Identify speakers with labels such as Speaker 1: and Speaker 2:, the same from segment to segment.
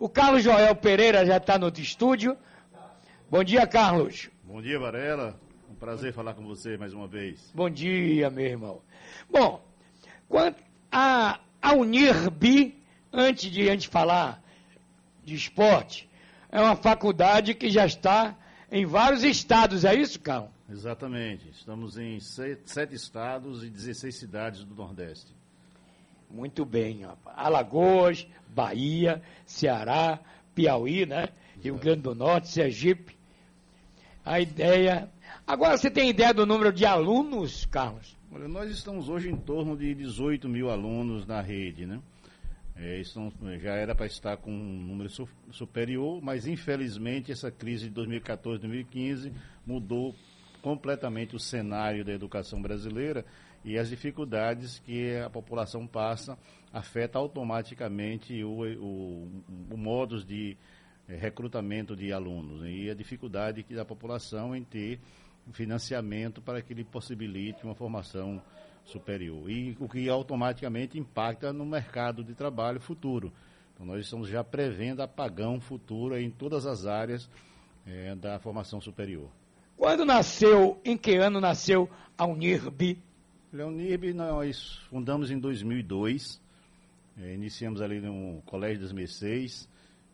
Speaker 1: O Carlos Joel Pereira já está no estúdio. Bom dia, Carlos.
Speaker 2: Bom dia, Varela. Um prazer falar com você mais uma vez.
Speaker 1: Bom dia, meu irmão. Bom, a, a Unirbi, antes de a gente falar de esporte, é uma faculdade que já está em vários estados, é isso, Carlos?
Speaker 2: Exatamente. Estamos em sete estados e 16 cidades do Nordeste.
Speaker 1: Muito bem. Alagoas, Bahia, Ceará, Piauí, né? Rio Grande do Norte, Sergipe. A ideia. Agora, você tem ideia do número de alunos, Carlos?
Speaker 2: Olha, nós estamos hoje em torno de 18 mil alunos na rede, né? É, já era para estar com um número su superior, mas infelizmente essa crise de 2014-2015 mudou completamente o cenário da educação brasileira e as dificuldades que a população passa afeta automaticamente o, o, o modus de é, recrutamento de alunos né? e a dificuldade que da população em ter financiamento para que ele possibilite uma formação superior e o que automaticamente impacta no mercado de trabalho futuro. Então nós estamos já prevendo apagão futuro em todas as áreas é, da formação superior.
Speaker 1: Quando nasceu, em que ano nasceu a Unirb?
Speaker 2: A Unirb nós fundamos em 2002, é, iniciamos ali no Colégio das Mercês.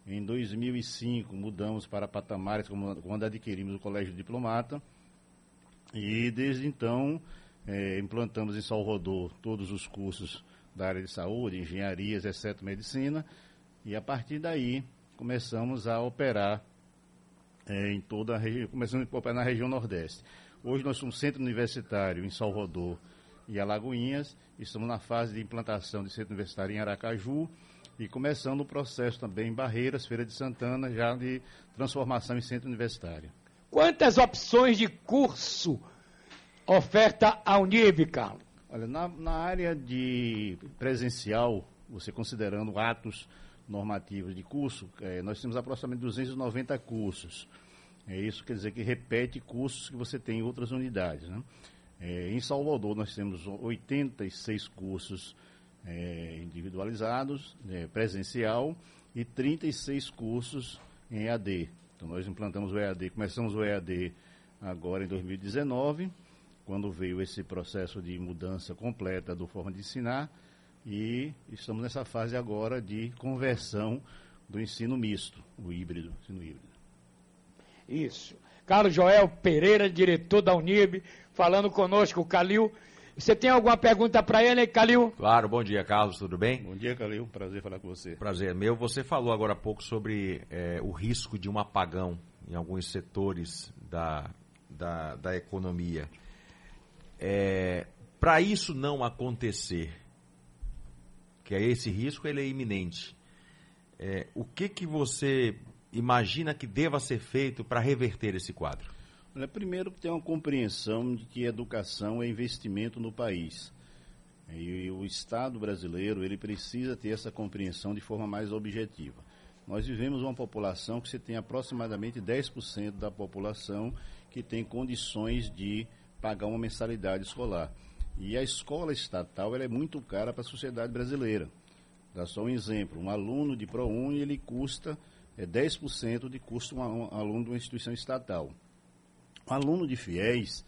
Speaker 2: Em 2005 mudamos para patamares quando adquirimos o Colégio Diplomata. E desde então é, implantamos em Salvador todos os cursos da área de saúde, engenharias, exceto medicina. E a partir daí começamos a operar é, em toda a região, começando a na região Nordeste. Hoje nós somos centro universitário em Salvador e Alagoinhas, estamos na fase de implantação de centro universitário em Aracaju e começando o processo também em Barreiras, Feira de Santana, já de transformação em centro universitário.
Speaker 1: Quantas opções de curso oferta a Unib, Carlos?
Speaker 2: Olha, na, na área de presencial, você considerando atos normativas de curso, é, nós temos aproximadamente 290 cursos. É, isso quer dizer que repete cursos que você tem em outras unidades. Né? É, em Salvador, nós temos 86 cursos é, individualizados, é, presencial, e 36 cursos em EAD. Então, nós implantamos o EAD, começamos o EAD agora em 2019, quando veio esse processo de mudança completa do forma de ensinar e estamos nessa fase agora de conversão do ensino misto, o híbrido, ensino híbrido.
Speaker 1: Isso. Carlos Joel Pereira, diretor da Unib, falando conosco, o Calil. Você tem alguma pergunta para ele, Calil?
Speaker 3: Claro, bom dia, Carlos, tudo bem?
Speaker 2: Bom dia, Calil, prazer falar com você.
Speaker 3: Prazer meu. Você falou agora há pouco sobre é, o risco de um apagão em alguns setores da, da, da economia. É, para isso não acontecer, que é esse risco ele é iminente. É, o que, que você imagina que deva ser feito para reverter esse quadro?
Speaker 2: Olha, primeiro tem uma compreensão de que educação é investimento no país. E o Estado brasileiro ele precisa ter essa compreensão de forma mais objetiva. Nós vivemos uma população que você tem aproximadamente 10% da população que tem condições de pagar uma mensalidade escolar. E a escola estatal é muito cara para a sociedade brasileira. Dá só um exemplo: um aluno de ProUni ele custa é, 10% de custo um, aluno de uma instituição estatal. Um aluno de FIES,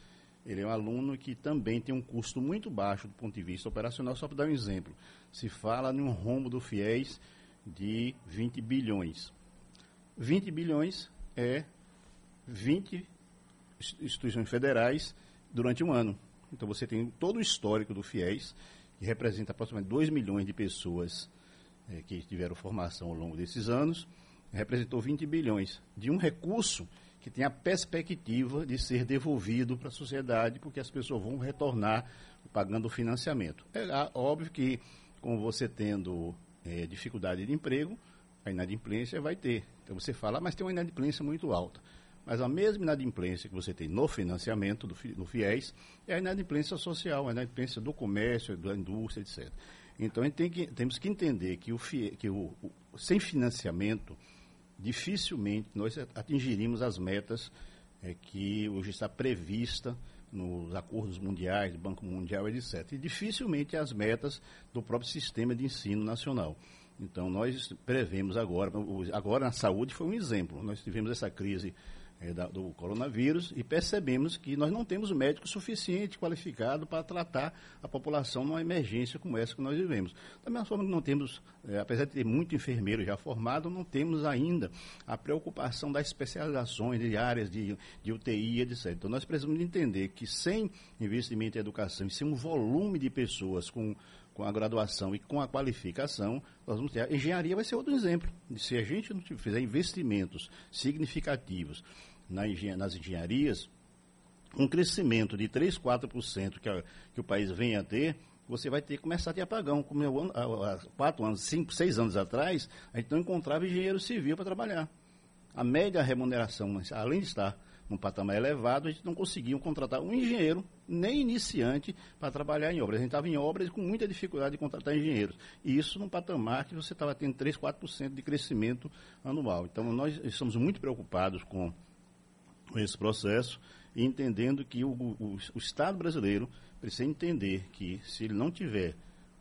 Speaker 2: ele é um aluno que também tem um custo muito baixo do ponto de vista operacional. Só para dar um exemplo: se fala num rombo do FIES de 20 bilhões. 20 bilhões é 20 instituições federais durante um ano. Então você tem todo o histórico do FIES, que representa aproximadamente 2 milhões de pessoas é, que tiveram formação ao longo desses anos, representou 20 bilhões de um recurso que tem a perspectiva de ser devolvido para a sociedade, porque as pessoas vão retornar pagando o financiamento. É óbvio que, com você tendo é, dificuldade de emprego, a inadimplência vai ter. Então você fala, ah, mas tem uma inadimplência muito alta. Mas a mesma inadimplência que você tem no financiamento, do, no FIES, é a inadimplência social, a inadimplência do comércio, da indústria, etc. Então, tem que, temos que entender que, o, FIE, que o, o, sem financiamento, dificilmente nós atingiríamos as metas é, que hoje está prevista nos acordos mundiais, do Banco Mundial, etc. E dificilmente as metas do próprio sistema de ensino nacional. Então, nós prevemos agora, agora na saúde foi um exemplo. Nós tivemos essa crise do coronavírus e percebemos que nós não temos médico suficiente qualificado para tratar a população numa emergência como essa que nós vivemos. Da mesma forma que não temos, é, apesar de ter muito enfermeiro já formado, não temos ainda a preocupação das especializações de áreas de, de UTI, etc. Então nós precisamos entender que sem investimento em educação e sem um volume de pessoas com com a graduação e com a qualificação, nós vamos ter. A engenharia vai ser outro exemplo. Se a gente não fizer investimentos significativos nas engenharias, um crescimento de 3, 4% que, a, que o país vem a ter, você vai ter que começar a ter apagão. Como eu, há, quatro anos, cinco, seis anos atrás, a gente não encontrava engenheiro civil para trabalhar. A média remuneração, além de estar num patamar elevado, a gente não conseguia contratar um engenheiro, nem iniciante, para trabalhar em obras. A gente estava em obras com muita dificuldade de contratar engenheiros. E isso num patamar que você estava tendo 3, 4% de crescimento anual. Então, nós estamos muito preocupados com esse processo entendendo que o, o, o Estado brasileiro precisa entender que se ele não tiver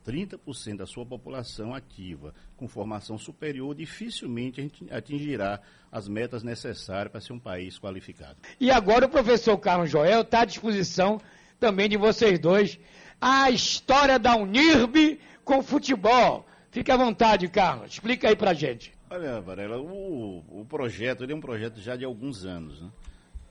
Speaker 2: 30% da sua população ativa com formação superior, dificilmente a gente atingirá as metas necessárias para ser um país qualificado.
Speaker 1: E agora o professor Carlos Joel está à disposição também de vocês dois. A história da Unirb com futebol. Fique à vontade, Carlos. Explica aí para gente.
Speaker 2: Olha, Varela, o, o projeto é um projeto já de alguns anos, né?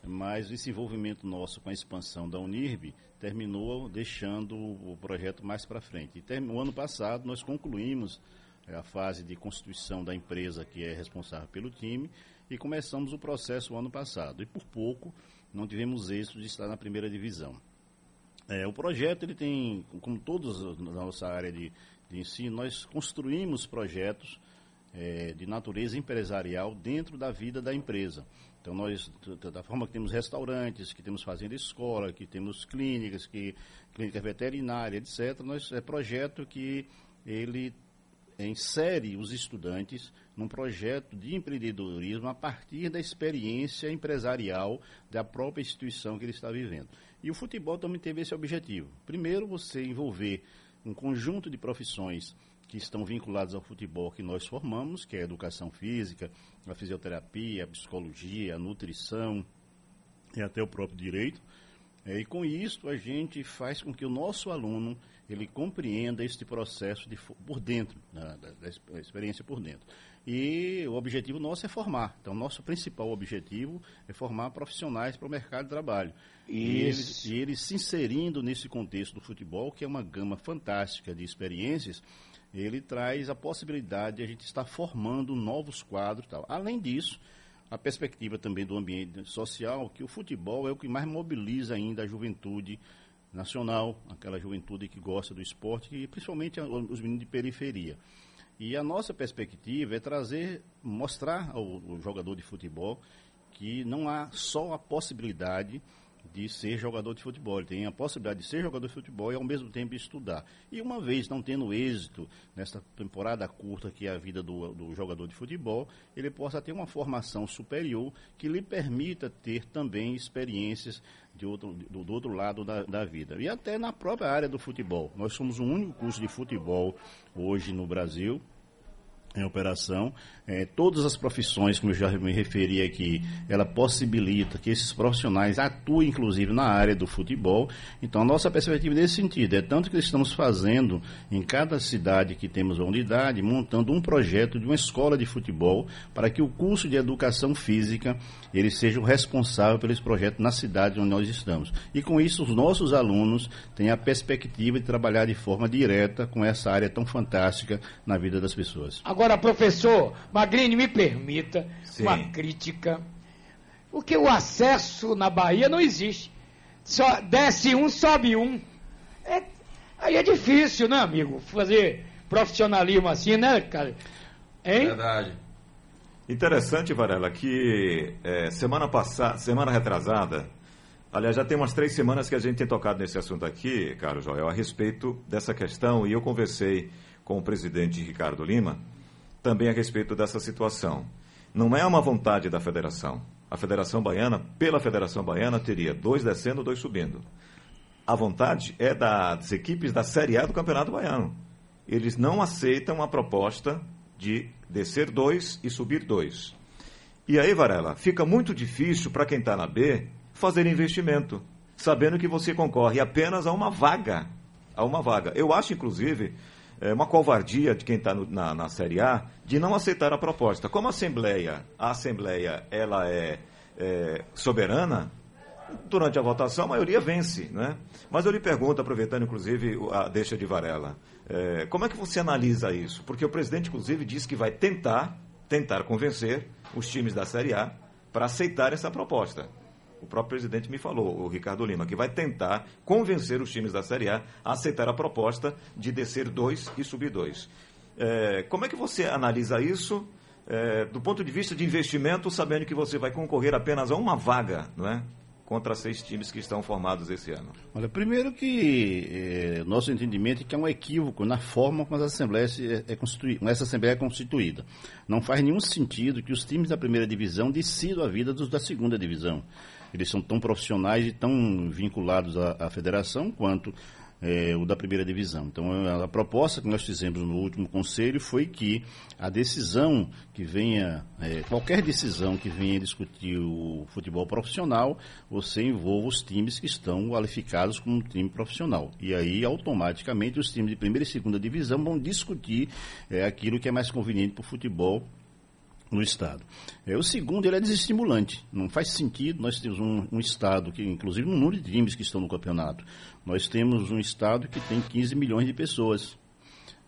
Speaker 2: Mas esse envolvimento nosso com a expansão da Unirb terminou deixando o projeto mais para frente. E no ano passado nós concluímos é, a fase de constituição da empresa que é responsável pelo time e começamos o processo o ano passado. E por pouco não tivemos êxito de estar na primeira divisão. É, o projeto ele tem, como todos na nossa área de, de ensino, nós construímos projetos é, de natureza empresarial dentro da vida da empresa. Então, nós, da forma que temos restaurantes, que temos fazenda escola, que temos clínicas, que clínica veterinária, etc., nós, é projeto que ele insere os estudantes num projeto de empreendedorismo a partir da experiência empresarial da própria instituição que ele está vivendo. E o futebol também teve esse objetivo. Primeiro, você envolver um conjunto de profissões que estão vinculados ao futebol que nós formamos, que é a educação física, a fisioterapia, a psicologia, a nutrição e até o próprio direito. É, e com isso a gente faz com que o nosso aluno ele compreenda este processo de, por dentro, né, da, da, experiência por dentro. E o objetivo nosso é formar. Então, nosso principal objetivo é formar profissionais para o mercado de trabalho. E eles, e eles se inserindo nesse contexto do futebol, que é uma gama fantástica de experiências, ele traz a possibilidade de a gente estar formando novos quadros. Tal. Além disso, a perspectiva também do ambiente social, que o futebol é o que mais mobiliza ainda a juventude nacional, aquela juventude que gosta do esporte, e principalmente os meninos de periferia. E a nossa perspectiva é trazer, mostrar ao, ao jogador de futebol que não há só a possibilidade de ser jogador de futebol. Ele tem a possibilidade de ser jogador de futebol e ao mesmo tempo estudar. E uma vez não tendo êxito nessa temporada curta que é a vida do, do jogador de futebol, ele possa ter uma formação superior que lhe permita ter também experiências de outro, do, do outro lado da, da vida. E até na própria área do futebol. Nós somos o único curso de futebol hoje no Brasil, em operação. É, todas as profissões, como eu já me referi aqui, ela possibilita que esses profissionais atuem, inclusive, na área do futebol. Então, a nossa perspectiva nesse sentido é tanto que estamos fazendo em cada cidade que temos uma unidade, montando um projeto de uma escola de futebol para que o curso de educação física ele seja o responsável pelo projeto na cidade onde nós estamos. E com isso, os nossos alunos têm a perspectiva de trabalhar de forma direta com essa área tão fantástica na vida das pessoas.
Speaker 1: Agora, professor Magrini, me permita Sim. uma crítica. Porque o acesso na Bahia não existe. Só desce um, sobe um. É, aí é difícil, né, amigo? Fazer profissionalismo assim, né, cara?
Speaker 3: Hein? Verdade. Interessante, Varela, que é, semana passada, semana retrasada, aliás, já tem umas três semanas que a gente tem tocado nesse assunto aqui, Carlos Joel, a respeito dessa questão, e eu conversei com o presidente Ricardo Lima também a respeito dessa situação. Não é uma vontade da federação. A Federação Baiana, pela Federação Baiana, teria dois descendo, dois subindo. A vontade é das equipes da Série A do Campeonato Baiano. Eles não aceitam a proposta
Speaker 4: de descer dois e subir dois. E aí, Varela, fica muito difícil para quem está na B fazer investimento, sabendo que você concorre apenas a uma vaga. A uma vaga. Eu acho, inclusive, é uma covardia de quem está na, na Série A de não aceitar a proposta. Como a Assembleia, a Assembleia ela é, é soberana, durante a votação a maioria vence, né? Mas eu lhe pergunto, aproveitando inclusive a deixa de Varela, é, como é que você analisa isso? Porque o presidente inclusive disse que vai tentar, tentar convencer os times da Série A para aceitar essa proposta. O próprio presidente me falou, o Ricardo Lima, que vai tentar convencer os times da Série A a aceitar a proposta de descer dois e subir dois. É, como é que você analisa isso é, do ponto de vista de investimento, sabendo que você vai concorrer apenas a uma vaga, não é? Contra seis times que estão formados esse ano?
Speaker 2: Olha, primeiro que é, nosso entendimento é que é um equívoco na forma como essa Assembleia, é, é constituída, essa Assembleia é constituída. Não faz nenhum sentido que os times da primeira divisão decidam a vida dos da segunda divisão. Eles são tão profissionais e tão vinculados à, à federação quanto é, o da primeira divisão. Então, a, proposta que nós fizemos no último conselho foi que a decisão que venha, é, qualquer decisão que venha discutir o futebol profissional, você envolva os times que estão qualificados como time profissional. E aí, automaticamente, os times de primeira e segunda divisão vão discutir é, aquilo que é mais conveniente para o futebol no Estado. É, o segundo, ele é desestimulante. Não faz sentido nós temos um, um, Estado, que inclusive um número de times que estão no campeonato. Nós temos um Estado que tem 15 milhões de pessoas,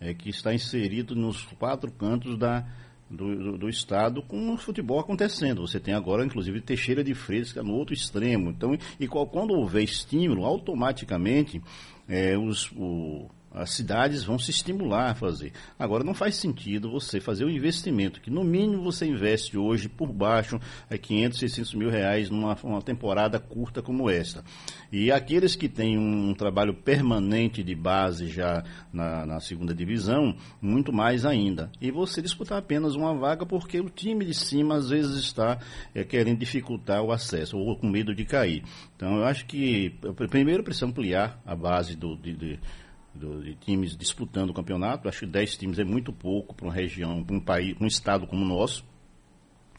Speaker 2: é, que está inserido nos quatro cantos da, do, do, do, Estado com o futebol acontecendo. Você tem agora, inclusive, Teixeira de Freitas, que é no outro extremo. Então, e qual, quando houver estímulo, automaticamente é, os, o, as cidades vão se estimular a fazer. Agora, não faz sentido você fazer um investimento que, no mínimo, você investe hoje por baixo é 500, 600 mil reais numa temporada curta como esta. E aqueles que têm um trabalho permanente de base já na, na segunda divisão, muito mais ainda. E você disputar apenas uma vaga porque o time de cima, às vezes, está é, querendo dificultar o acesso ou com medo de cair. Então, eu acho que, primeiro, precisa ampliar a base do, de, de do, de times disputando o campeonato. Acho que 10 times é muito pouco para uma região, para um país, um estado como o nosso.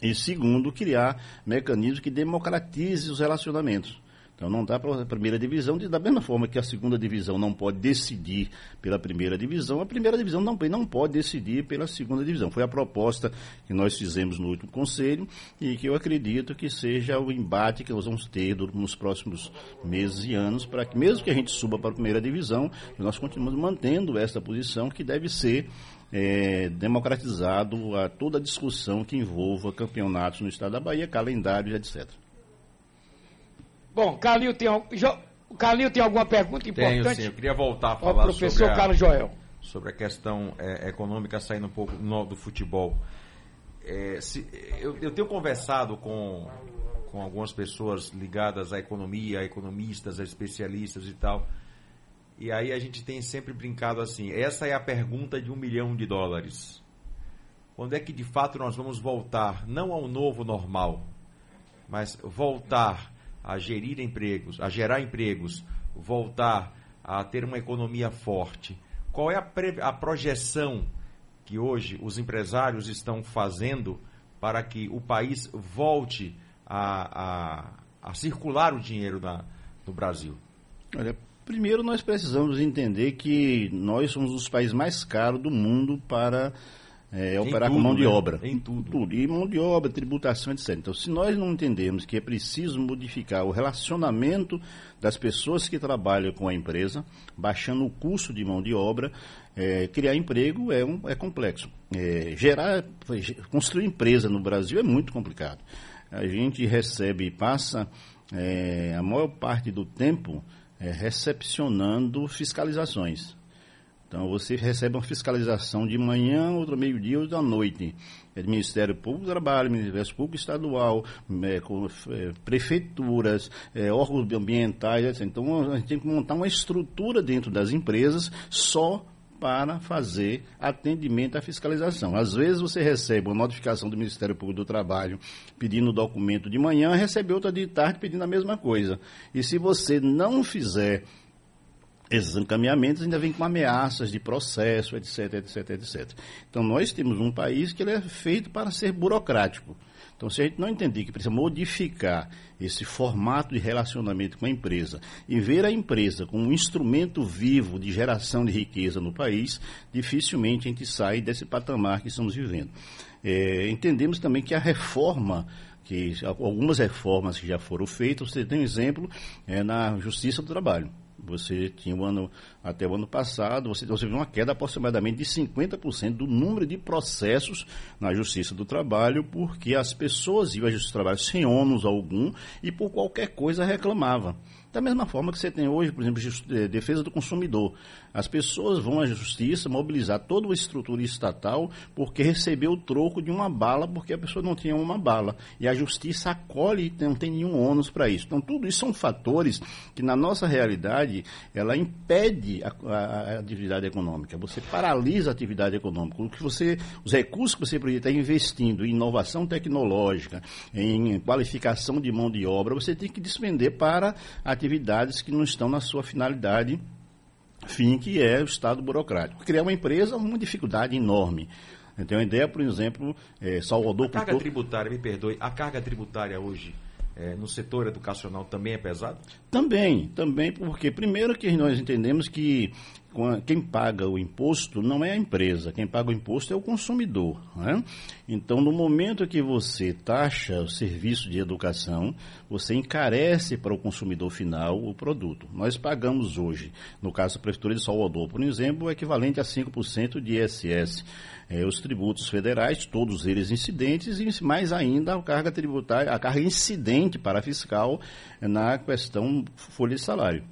Speaker 2: E segundo, criar mecanismos que democratizem os relacionamentos. Então não dá para a primeira divisão, de, da mesma forma que a segunda divisão não pode decidir pela primeira divisão, a primeira divisão não, não pode decidir pela segunda divisão. Foi a proposta que nós fizemos no último conselho e que eu acredito que seja o embate que nós vamos ter nos próximos meses e anos, para que mesmo que a gente suba para a primeira divisão, nós continuamos mantendo essa posição que deve ser é, democratizado a toda a discussão que envolva campeonatos no estado da Bahia, calendários, etc.
Speaker 1: Bom, Calil tem, Calil tem alguma pergunta importante?
Speaker 3: Tenho sim, eu queria voltar a falar
Speaker 1: professor
Speaker 3: sobre
Speaker 1: a, Carlos Joel.
Speaker 3: sobre a questão é, econômica saindo um pouco no, do futebol. É, se, eu, eu, tenho conversado com, com algumas pessoas ligadas à economia, a economistas, a especialistas e tal. E aí a gente tem sempre brincado assim: essa é a pergunta de um milhão de dólares. Quando é que de fato nós vamos voltar, não ao novo normal, mas voltar a gerir empregos, a gerar empregos, voltar a ter uma economia forte, qual é a, a projeção que hoje os empresários estão fazendo para que o país volte a, a, a circular o dinheiro na, no Brasil?
Speaker 2: Olha, primeiro nós precisamos entender que nós somos os países mais caros do mundo para é, operar tudo, com mão de né? obra.
Speaker 3: Em tudo.
Speaker 2: tudo. E mão de obra, tributação, etc. Então, se nós não entendemos que é preciso modificar o relacionamento das pessoas que trabalham com a empresa, baixando o custo de mão de obra, é, criar emprego é, um, é complexo. É, gerar, construir empresa no Brasil é muito complicado. A gente recebe e passa é, a maior parte do tempo é, recepcionando fiscalizações. Então você recebe uma fiscalização de manhã, outra meio-dia, outra noite. É do Ministério Público do Trabalho, Ministério Público Estadual, é, com, é, prefeituras, é, órgãos ambientais, etc. Então a gente tem que montar uma estrutura dentro das empresas só para fazer atendimento à fiscalização. Às vezes você recebe uma notificação do Ministério Público do Trabalho pedindo o documento de manhã, recebe outra de tarde pedindo a mesma coisa. E se você não fizer esses encaminhamentos ainda vêm com ameaças de processo, etc, etc, etc. Então nós temos um país que ele é feito para ser burocrático. Então, se a gente não entender que precisa modificar esse formato de relacionamento com a empresa e ver a empresa como um instrumento vivo de geração de riqueza no país, dificilmente a gente sai desse patamar que estamos vivendo. É, entendemos também que a reforma que algumas reformas que já foram feitas, você tem um exemplo é, na Justiça do Trabalho. Você tinha um ano, até o ano passado, você, você viu uma queda aproximadamente de 50% do número de processos na Justiça do Trabalho, porque as pessoas iam à Justiça do Trabalho sem ônus algum e por qualquer coisa reclamavam. Da mesma forma que você tem hoje, por exemplo, eh, defesa do consumidor. As pessoas vão à justiça mobilizar toda uma estrutura estatal porque recebeu o troco de uma bala porque a pessoa não tinha uma bala. E a justiça acolhe e não tem nenhum ônus para isso. Então, tudo isso são fatores que, na nossa realidade, ela impede a, a, a atividade econômica. Você paralisa a atividade econômica. O que você, os recursos que você poderia estar investindo em inovação tecnológica, em qualificação de mão de obra, você tem que despender para a atividades que não estão na sua finalidade fim, que é o Estado burocrático. Criar uma empresa é uma dificuldade enorme. Eu tenho uma ideia, por exemplo, é, Salvador...
Speaker 3: A carga tributária, me perdoe, a carga tributária hoje é, no setor educacional também é pesada?
Speaker 2: Também, também, porque primeiro que nós entendemos que quem paga o imposto não é a empresa, quem paga o imposto é o consumidor. Né? Então, no momento que você taxa o serviço de educação, você encarece para o consumidor final o produto. Nós pagamos hoje, no caso da Prefeitura de Salvador, por exemplo, o equivalente a 5% de ISS. É, os tributos federais, todos eles incidentes, e mais ainda a carga tributária, a carga incidente para fiscal na questão folha de salário.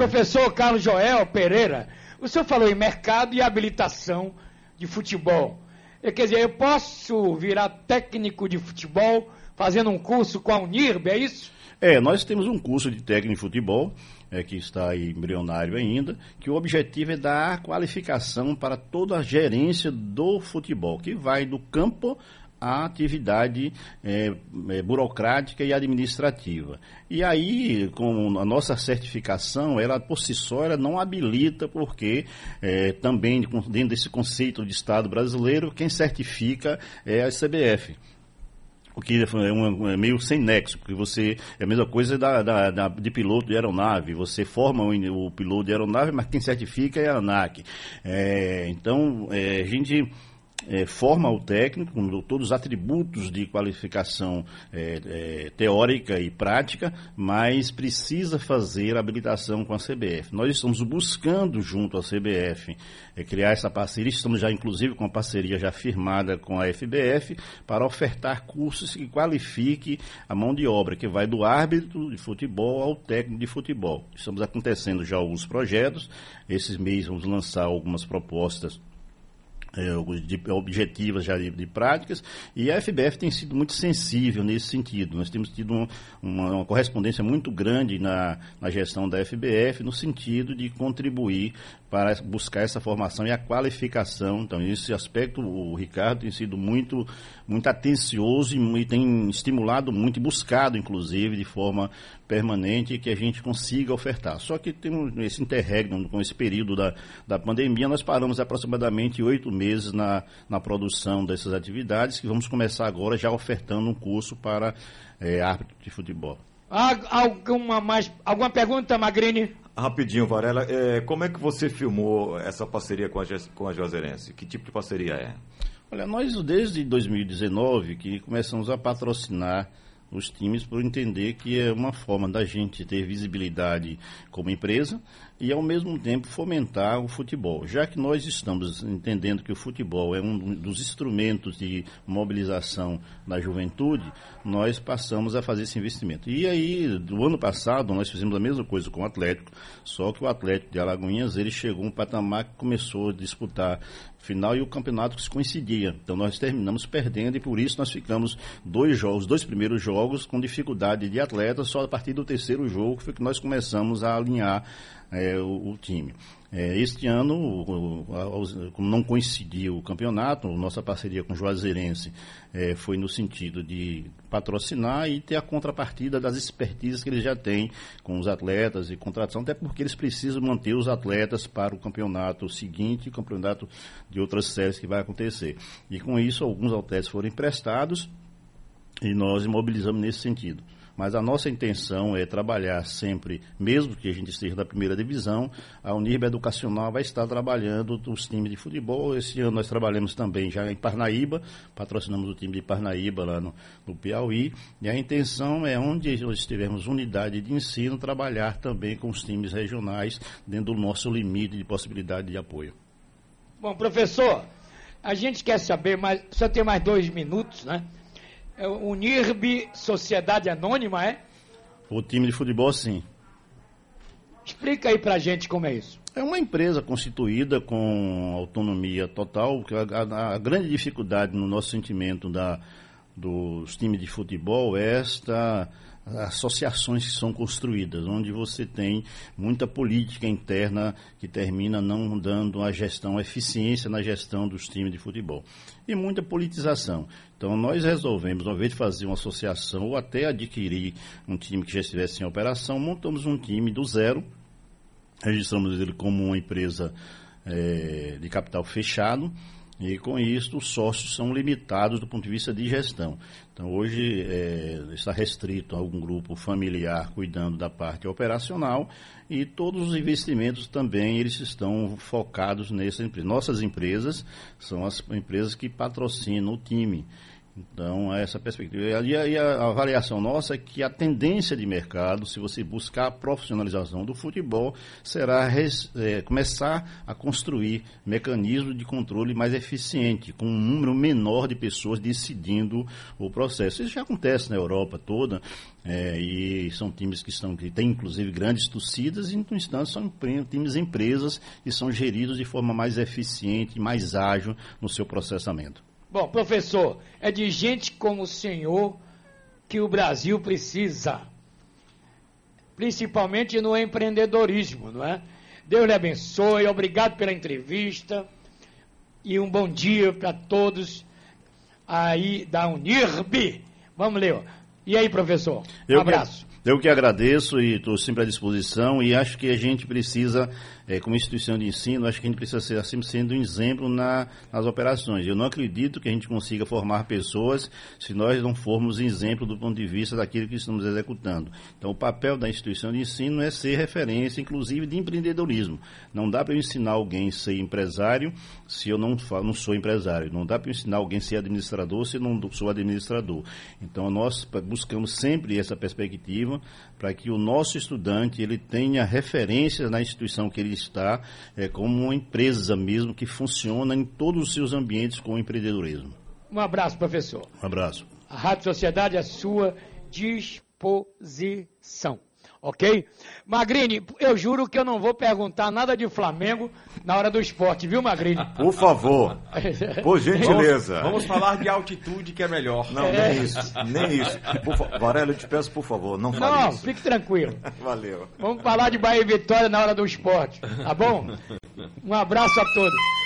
Speaker 1: Professor Carlos Joel Pereira, o senhor falou em mercado e habilitação de futebol. Quer dizer, eu posso virar técnico de futebol fazendo um curso com a Unirb, é isso?
Speaker 2: É, nós temos um curso de técnico de futebol, é, que está embrionário ainda, que o objetivo é dar qualificação para toda a gerência do futebol, que vai do campo a atividade é, é, burocrática e administrativa. E aí, com a nossa certificação, ela por si só ela não habilita, porque é, também dentro desse conceito de Estado brasileiro, quem certifica é a CBF o que é, é, meio sem nexo, porque você é a mesma coisa da, da, da de piloto de aeronave, você forma o, o, piloto de aeronave, mas quem certifica é a ANAC. É, então, é, a gente é, forma o técnico, com todos os atributos de qualificação é, é, teórica e prática, mas precisa fazer habilitação com a CBF. Nós estamos buscando, junto à CBF, é, criar essa parceria, estamos já, inclusive, com a parceria já firmada com a FBF, para ofertar cursos que qualifique a mão de obra, que vai do árbitro de futebol ao técnico de futebol. Estamos acontecendo já alguns projetos, esses meses vamos lançar algumas propostas é, de, objetivas já de, de, práticas, e a FBF tem sido muito sensível nesse sentido. Nós temos tido uma, uma, uma, correspondência muito grande na, na gestão da FBF, no sentido de contribuir para buscar essa formação e a qualificação. Então, nesse aspecto, o Ricardo tem sido muito, muito atencioso e, e tem estimulado muito e buscado, inclusive, de forma permanente, que a gente consiga ofertar. Só que tem esse interregno, com esse período da, da pandemia, nós paramos aproximadamente oito meses na, na produção dessas atividades, que vamos começar agora já ofertando um curso para é, árbitro de futebol.
Speaker 1: Alguma, mais, alguma pergunta, Magrini?
Speaker 4: Rapidinho, Varela, é, como é que você filmou essa parceria com a, com a Juazeirense? Que tipo de parceria é?
Speaker 2: Olha, nós desde 2019 que começamos a patrocinar os times por entender que é uma forma da gente ter visibilidade como empresa e ao mesmo tempo fomentar o futebol. Já que nós estamos entendendo que o futebol é um dos instrumentos de mobilização da juventude, nós passamos a fazer esse investimento. E aí, do ano passado, nós fizemos a mesma coisa com o Atlético, só que o Atlético de Alagoinhas, ele chegou a um patamar que começou a disputar final e o campeonato que se coincidia. Então nós terminamos perdendo e por isso nós ficamos dois jogos, dois primeiros jogos com dificuldade de atletas, só a partir do terceiro jogo foi que nós começamos a alinhar é, o, o, time. É, este ano, como não coincidiu o campeonato, nossa parceria com o Juazeirense é, foi no sentido de patrocinar e ter a contrapartida das expertises que eles já têm com os atletas e contratação, até porque eles precisam manter os atletas para o campeonato seguinte, campeonato de outras séries que vai acontecer. E com isso, alguns atletas foram emprestados e nós imobilizamos nesse sentido mas a nossa intenção é trabalhar sempre, mesmo que a gente esteja na primeira divisão, a Unirba Educacional vai estar trabalhando os times de futebol. Esse ano nós trabalhamos também já em Parnaíba, patrocinamos o time de Parnaíba lá no, no Piauí, e a intenção é onde nós tivermos unidade de ensino, trabalhar também com os times regionais dentro do nosso limite de possibilidade de apoio.
Speaker 1: Bom, professor, a gente quer saber, mas só tem mais dois minutos, né? É o Unirb Sociedade Anônima, é?
Speaker 2: O time de futebol, sim.
Speaker 1: Explica aí pra gente como é isso.
Speaker 2: É uma empresa constituída com autonomia total. A, a, a grande dificuldade no nosso sentimento da, dos times de futebol é esta associações que são construídas, onde você tem muita política interna que termina não dando a gestão, a eficiência na gestão dos times de futebol. E muita politização. Então nós resolvemos, ao invés de fazer uma associação ou até adquirir um time que já estivesse em operação, montamos um time do zero, registramos ele como uma empresa é, de capital fechado, e com isso, os sócios são limitados do ponto de vista de gestão. Então, hoje é, está restrito a algum grupo familiar cuidando da parte operacional e todos os investimentos também eles estão focados nessa empresa. Nossas empresas são as empresas que patrocinam o time. Então, essa perspectiva. E a, e a, avaliação nossa é que a tendência de mercado, se você buscar a profissionalização do futebol, será res, é, começar a construir mecanismos de controle mais eficiente, com um número menor de pessoas decidindo o processo. Isso já acontece na Europa toda, é, e são times que, estão, que têm inclusive grandes torcidas, e no instante são times empresas que são geridos de forma mais eficiente, mais ágil no seu processamento.
Speaker 1: Bom, professor, é de gente como o senhor que o Brasil precisa. Principalmente no empreendedorismo, não é? Deus lhe abençoe, obrigado pela entrevista e um bom dia para todos aí da Unirb. Vamos ler. E aí, professor? Um
Speaker 2: eu
Speaker 1: abraço.
Speaker 2: Que, eu que agradeço e estou sempre à disposição e acho que a gente precisa é, como instituição de ensino, acho que a gente precisa ser assim sendo um exemplo na, nas operações. Eu não acredito que a gente consiga formar pessoas se nós não formos exemplo do ponto de vista daquilo que estamos executando. Então, o papel da instituição de ensino é ser referência, inclusive, de empreendedorismo. Não dá para eu ensinar alguém a ser empresário se eu não, não sou empresário. Não dá para eu ensinar alguém a ser administrador se eu não sou administrador. Então, nós buscamos sempre essa perspectiva para que o nosso estudante ele tenha referências na instituição que ele está é, como uma empresa mesmo que funciona em todos os seus ambientes com o empreendedorismo.
Speaker 1: Um abraço, professor.
Speaker 2: Um abraço.
Speaker 1: A Rádio Sociedade à sua disposição. Ok? Magrini, eu juro que eu não vou perguntar nada de Flamengo na hora do esporte, viu, Magrini?
Speaker 4: Por favor. Por gentileza.
Speaker 3: Vamos, vamos falar de altitude que é melhor.
Speaker 4: Não, é. nem isso. Nem isso. Por, Varela, eu te peço, por favor, não fale
Speaker 1: não,
Speaker 4: isso.
Speaker 1: Não, fique tranquilo.
Speaker 4: Valeu.
Speaker 1: Vamos falar de Bahia e Vitória na hora do esporte, tá bom? Um abraço a todos.